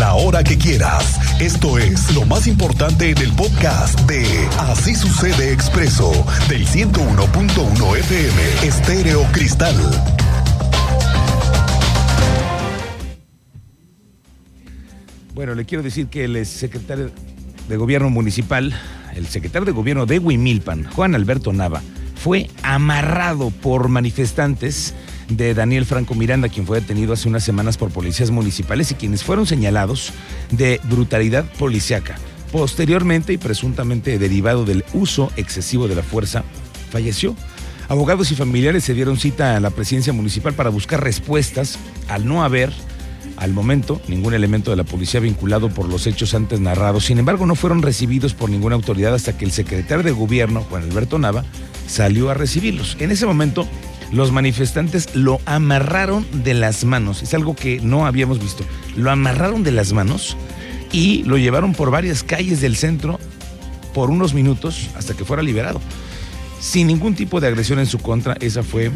la hora que quieras. Esto es lo más importante en el podcast de Así sucede expreso del 101.1 FM Estéreo Cristal. Bueno, le quiero decir que el secretario de Gobierno Municipal, el secretario de Gobierno de Huimilpan, Juan Alberto Nava, fue amarrado por manifestantes de Daniel Franco Miranda, quien fue detenido hace unas semanas por policías municipales y quienes fueron señalados de brutalidad policiaca. Posteriormente y presuntamente derivado del uso excesivo de la fuerza, falleció. Abogados y familiares se dieron cita a la presidencia municipal para buscar respuestas al no haber al momento, ningún elemento de la policía vinculado por los hechos antes narrados. Sin embargo, no fueron recibidos por ninguna autoridad hasta que el secretario de gobierno, Juan Alberto Nava, salió a recibirlos. En ese momento, los manifestantes lo amarraron de las manos. Es algo que no habíamos visto. Lo amarraron de las manos y lo llevaron por varias calles del centro por unos minutos hasta que fuera liberado. Sin ningún tipo de agresión en su contra, esa fue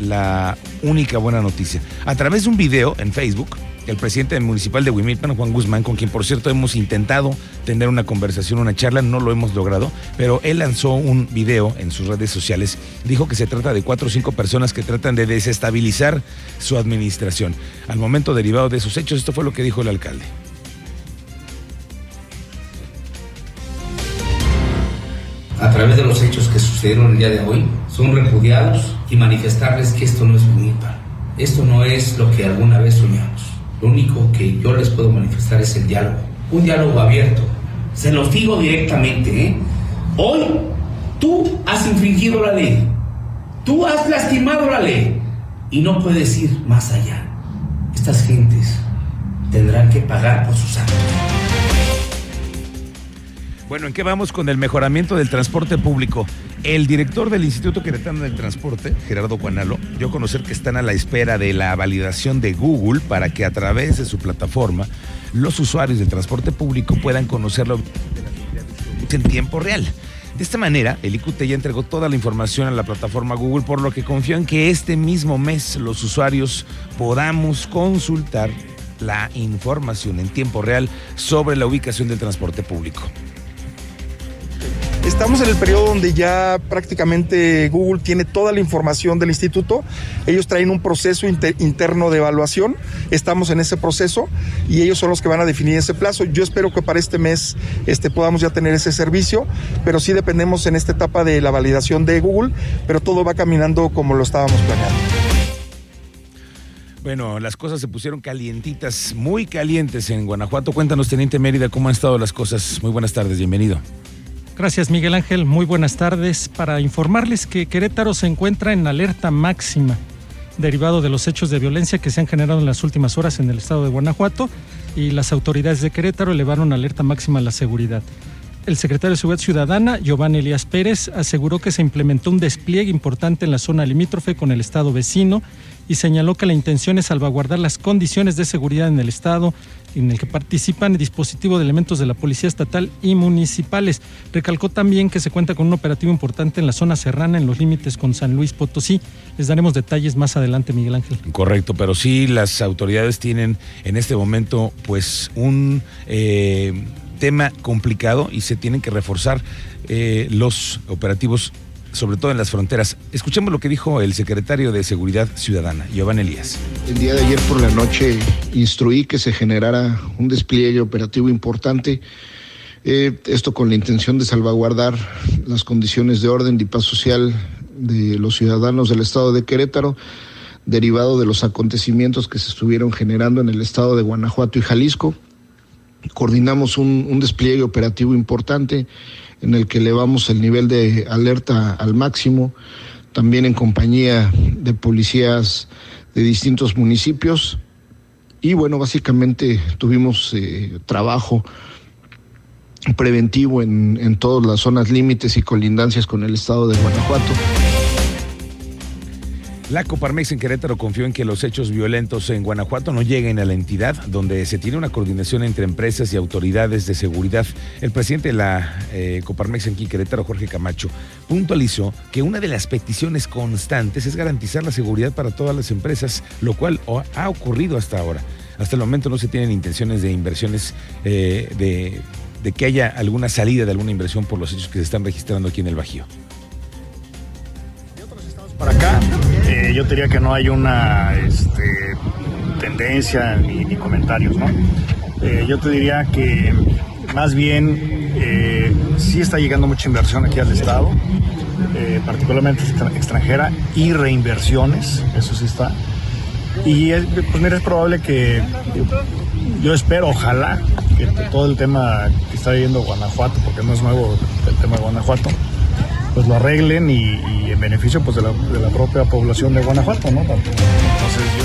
la única buena noticia. A través de un video en Facebook, el presidente municipal de Huimilpan, Juan Guzmán, con quien por cierto hemos intentado tener una conversación, una charla, no lo hemos logrado, pero él lanzó un video en sus redes sociales, dijo que se trata de cuatro o cinco personas que tratan de desestabilizar su administración. Al momento derivado de esos hechos, esto fue lo que dijo el alcalde. a través de los hechos que sucedieron el día de hoy, son repudiados y manifestarles que esto no es Huimilpan. Esto no es lo que alguna vez soñamos. Lo único que yo les puedo manifestar es el diálogo, un diálogo abierto. Se los digo directamente, ¿eh? Hoy tú has infringido la ley, tú has lastimado la ley y no puedes ir más allá. Estas gentes tendrán que pagar por sus actos. Bueno, ¿en qué vamos con el mejoramiento del transporte público? El director del Instituto Queretano del Transporte, Gerardo Guanalo, dio a conocer que están a la espera de la validación de Google para que a través de su plataforma los usuarios del transporte público puedan conocerlo en tiempo real. De esta manera, el IQT ya entregó toda la información a la plataforma Google, por lo que confío en que este mismo mes los usuarios podamos consultar la información en tiempo real sobre la ubicación del transporte público. Estamos en el periodo donde ya prácticamente Google tiene toda la información del instituto. Ellos traen un proceso interno de evaluación. Estamos en ese proceso y ellos son los que van a definir ese plazo. Yo espero que para este mes este, podamos ya tener ese servicio, pero sí dependemos en esta etapa de la validación de Google, pero todo va caminando como lo estábamos planeando. Bueno, las cosas se pusieron calientitas, muy calientes en Guanajuato. Cuéntanos, Teniente Mérida, cómo han estado las cosas. Muy buenas tardes, bienvenido. Gracias Miguel Ángel, muy buenas tardes. Para informarles que Querétaro se encuentra en alerta máxima derivado de los hechos de violencia que se han generado en las últimas horas en el estado de Guanajuato y las autoridades de Querétaro elevaron alerta máxima a la seguridad. El secretario de Seguridad Ciudadana, Giovanni Elías Pérez, aseguró que se implementó un despliegue importante en la zona limítrofe con el estado vecino y señaló que la intención es salvaguardar las condiciones de seguridad en el estado en el que participan el dispositivo de elementos de la Policía Estatal y municipales. Recalcó también que se cuenta con un operativo importante en la zona serrana, en los límites con San Luis Potosí. Les daremos detalles más adelante, Miguel Ángel. Correcto, pero sí las autoridades tienen en este momento pues un eh, tema complicado y se tienen que reforzar eh, los operativos sobre todo en las fronteras. Escuchemos lo que dijo el secretario de Seguridad Ciudadana, Giovanni Elías. El día de ayer por la noche instruí que se generara un despliegue operativo importante. Eh, esto con la intención de salvaguardar las condiciones de orden y paz social de los ciudadanos del estado de Querétaro, derivado de los acontecimientos que se estuvieron generando en el estado de Guanajuato y Jalisco. Coordinamos un, despliegue operativo importante en el que elevamos el nivel de alerta al máximo, también en compañía de policías de distintos municipios. Y bueno, básicamente tuvimos eh, trabajo preventivo en, en todas las zonas límites y colindancias con el estado de Guanajuato. La Coparmex en Querétaro confió en que los hechos violentos en Guanajuato no lleguen a la entidad, donde se tiene una coordinación entre empresas y autoridades de seguridad. El presidente de la eh, Coparmex en Querétaro, Jorge Camacho, puntualizó que una de las peticiones constantes es garantizar la seguridad para todas las empresas, lo cual ha ocurrido hasta ahora. hasta el momento no se tienen intenciones de inversiones, eh, de, de que haya alguna salida de alguna inversión por los hechos que se están registrando aquí en el Bajío. Yo diría que no hay una este, tendencia ni, comentarios, ¿no? Eh, yo te diría que más bien eh, sí está llegando mucha inversión aquí al Estado, eh, particularmente extra- extranjera, y reinversiones, eso sí está. Y es- pues mira, es probable que, yo espero, ojalá, que todo el tema que está viviendo Guanajuato, porque no es nuevo el tema de Guanajuato, pues lo arreglen y, y en beneficio pues de la, de la propia población de Guanajuato, ¿no? Entonces yo...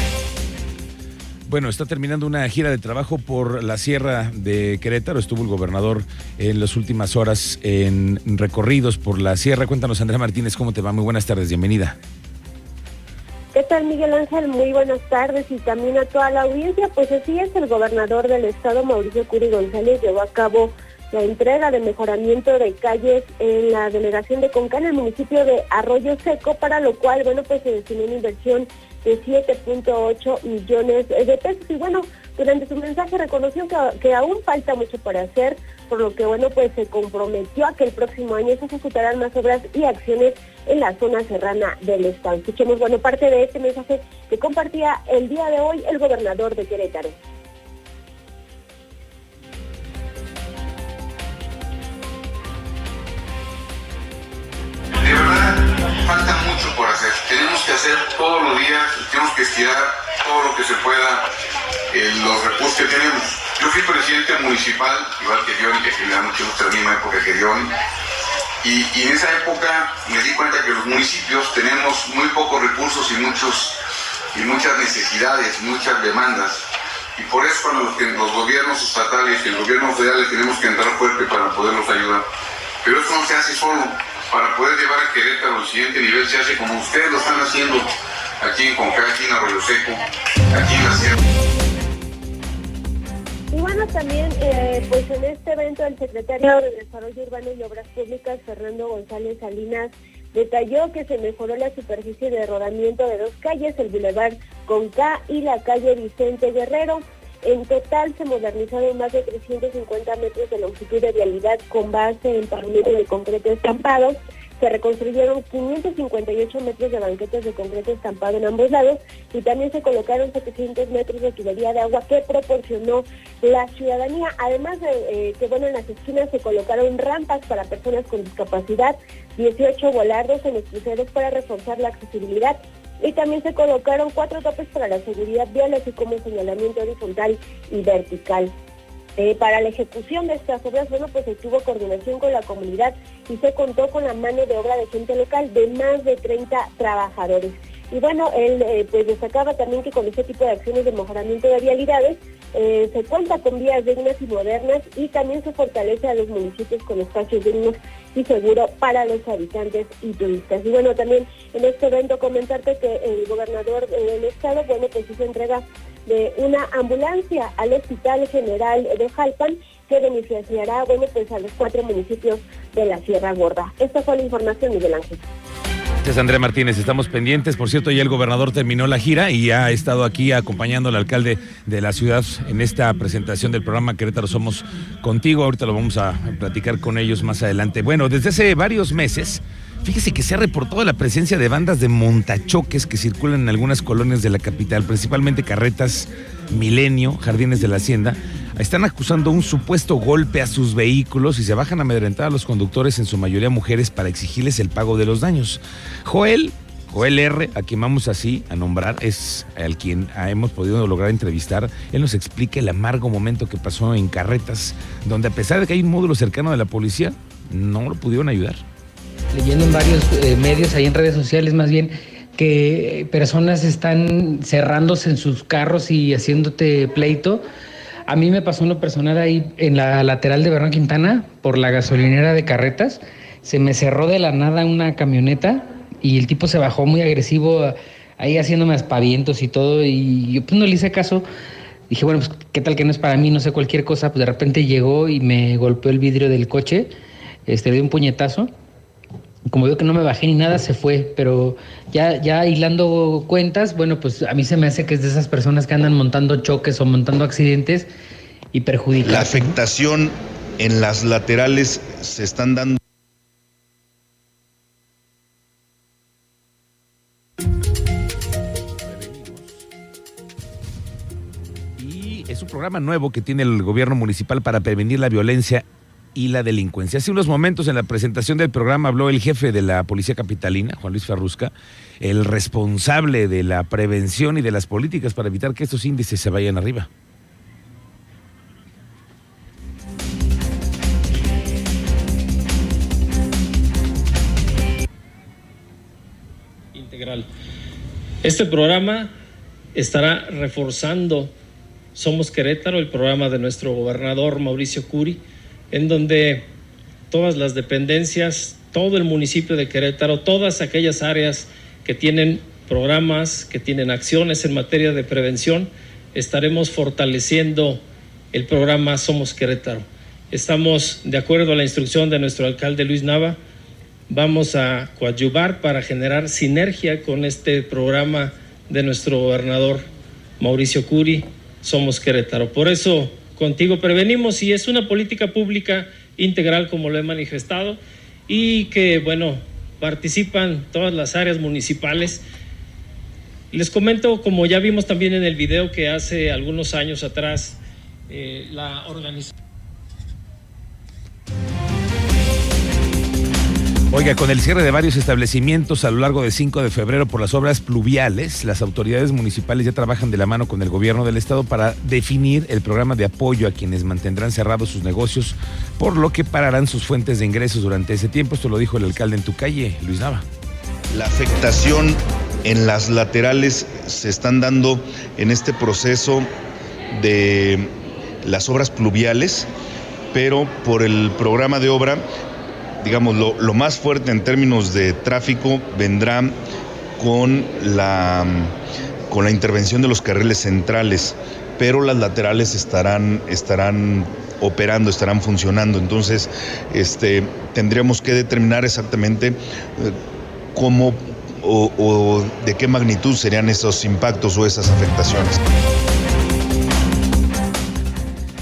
Bueno, está terminando una gira de trabajo por la sierra de Querétaro. Estuvo el gobernador en las últimas horas en recorridos por la sierra. Cuéntanos, Andrea Martínez, ¿cómo te va? Muy buenas tardes, bienvenida. ¿Qué tal, Miguel Ángel? Muy buenas tardes y también a toda la audiencia. Pues así es, el gobernador del estado, Mauricio Curi González, llevó a cabo la entrega de mejoramiento de calles en la delegación de Conca, en el municipio de Arroyo Seco, para lo cual, bueno, pues se destinó una inversión de 7.8 millones de pesos. Y bueno, durante su mensaje reconoció que, aún falta mucho para hacer, por lo que, bueno, pues se comprometió a que el próximo año se ejecutarán más obras y acciones en la zona serrana del estado. Escuchemos, bueno, parte de este mensaje que compartía el día de hoy el gobernador de Querétaro. Falta mucho por hacer. Tenemos que hacer todos los días, tenemos que estirar todo lo que se pueda eh, los recursos que tenemos. Yo fui presidente municipal, igual que Dion, que le da mucho gusto la misma época que Dion, y, en esa época me di cuenta que los municipios tenemos muy pocos recursos y, muchos, y muchas necesidades, muchas demandas. Y por eso cuando los gobiernos estatales y el gobierno federal tenemos que entrar fuerte para poderlos ayudar. Pero eso no se hace solo. Para poder llevar a Querétaro al siguiente nivel se hace como ustedes lo están haciendo aquí en Conca, aquí en Arroyo Seco, aquí en la Sierra. Y bueno, también, eh, pues en este evento el secretario de Desarrollo Urbano y Obras Públicas, Fernando González Salinas, detalló que se mejoró la superficie de rodamiento de dos calles, el Boulevard Conca y la calle Vicente Guerrero. En total se modernizaron más de 350 metros de longitud de vialidad con base en pavimento de concreto estampado. Se reconstruyeron 558 metros de banquetas de concreto estampado en ambos lados y también se colocaron 700 metros de tubería de agua que proporcionó la ciudadanía. Además de eh, que, bueno, en las esquinas se colocaron rampas para personas con discapacidad, 18 volardos en los cruceros para reforzar la accesibilidad y también se colocaron cuatro topes para la seguridad vial, así como señalamiento horizontal y vertical. Eh, para la ejecución de estas obras, bueno, pues se tuvo coordinación con la comunidad y se contó con la mano de obra de gente local de más de 30 trabajadores. Y bueno, él eh, pues destacaba también que con este tipo de acciones de mejoramiento de vialidades eh, se cuenta con vías dignas y modernas y también se fortalece a los municipios con espacios dignos y seguros para los habitantes y turistas. Y bueno, también en este evento comentarte que el gobernador del estado, bueno, pues hizo entrega de una ambulancia al Hospital General de Jalpan que beneficiará, bueno, pues a los cuatro municipios de la Sierra Gorda. Esta fue la información, Miguel Ángel. Gracias, Andrea Martínez. Estamos pendientes. Por cierto, ya el gobernador terminó la gira y ha estado aquí acompañando al alcalde de la ciudad en esta presentación del programa Querétaro Somos Contigo. Ahorita lo vamos a platicar con ellos más adelante. Bueno, desde hace varios meses, fíjese que se ha reportado la presencia de bandas de montachoques que circulan en algunas colonias de la capital, principalmente carretas Milenio, Jardines de la Hacienda. Están acusando un supuesto golpe a sus vehículos y se bajan a amedrentar a los conductores, en su mayoría mujeres, para exigirles el pago de los daños. Joel, Joel R., a quien vamos así a nombrar, es al quien hemos podido lograr entrevistar. Él nos explica el amargo momento que pasó en Carretas, donde a pesar de que hay un módulo cercano de la policía, no lo pudieron ayudar. Leyendo en varios eh, medios, ahí en redes sociales más bien, que personas están cerrándose en sus carros y haciéndote pleito. A mí me pasó en lo personal ahí en la lateral de Bernal Quintana, por la gasolinera de carretas. Se me cerró de la nada una camioneta y el tipo se bajó muy agresivo, ahí haciéndome aspavientos y todo. Y yo pues no le hice caso. Dije, bueno, pues qué tal que no es para mí, no sé cualquier cosa. Pues de repente llegó y me golpeó el vidrio del coche, este, le dio un puñetazo como veo que no me bajé ni nada, se fue. Pero ya, ya hilando cuentas, bueno, pues a mí se me hace que es de esas personas que andan montando choques o montando accidentes y perjudican. La afectación en las laterales se están dando. Y es un programa nuevo que tiene el gobierno municipal para prevenir la violencia y la delincuencia. Hace unos momentos en la presentación del programa habló el jefe de la Policía Capitalina, Juan Luis Ferrusca, el responsable de la prevención y de las políticas para evitar que estos índices se vayan arriba. Integral. Este programa estará reforzando Somos Querétaro, el programa de nuestro gobernador Mauricio Curi, en donde todas las dependencias, todo el municipio de Querétaro, todas aquellas áreas que tienen programas, que tienen acciones en materia de prevención, estaremos fortaleciendo el programa Somos Querétaro. Estamos de acuerdo a la instrucción de nuestro alcalde Luis Nava, vamos a coadyuvar para generar sinergia con este programa de nuestro gobernador Mauricio Curi, Somos Querétaro. Por eso contigo prevenimos y es una política pública integral como lo he manifestado y que, bueno, participan todas las áreas municipales. Les comento, como ya vimos también en el video que hace algunos años atrás, eh, la organización... Oiga, con el cierre de varios establecimientos a lo largo de 5 de febrero por las obras pluviales, las autoridades municipales ya trabajan de la mano con el gobierno del estado para definir el programa de apoyo a quienes mantendrán cerrados sus negocios, por lo que pararán sus fuentes de ingresos durante ese tiempo. Esto lo dijo el alcalde en tu calle, Luis Nava. La afectación en las laterales se están dando en este proceso de las obras pluviales, pero por el programa de obra digamos, lo, lo, más fuerte en términos de tráfico vendrá con la, con la intervención de los carriles centrales, pero las laterales estarán, estarán operando, estarán funcionando. Entonces, este, tendríamos que determinar exactamente eh, cómo o, o de qué magnitud serían esos impactos o esas afectaciones.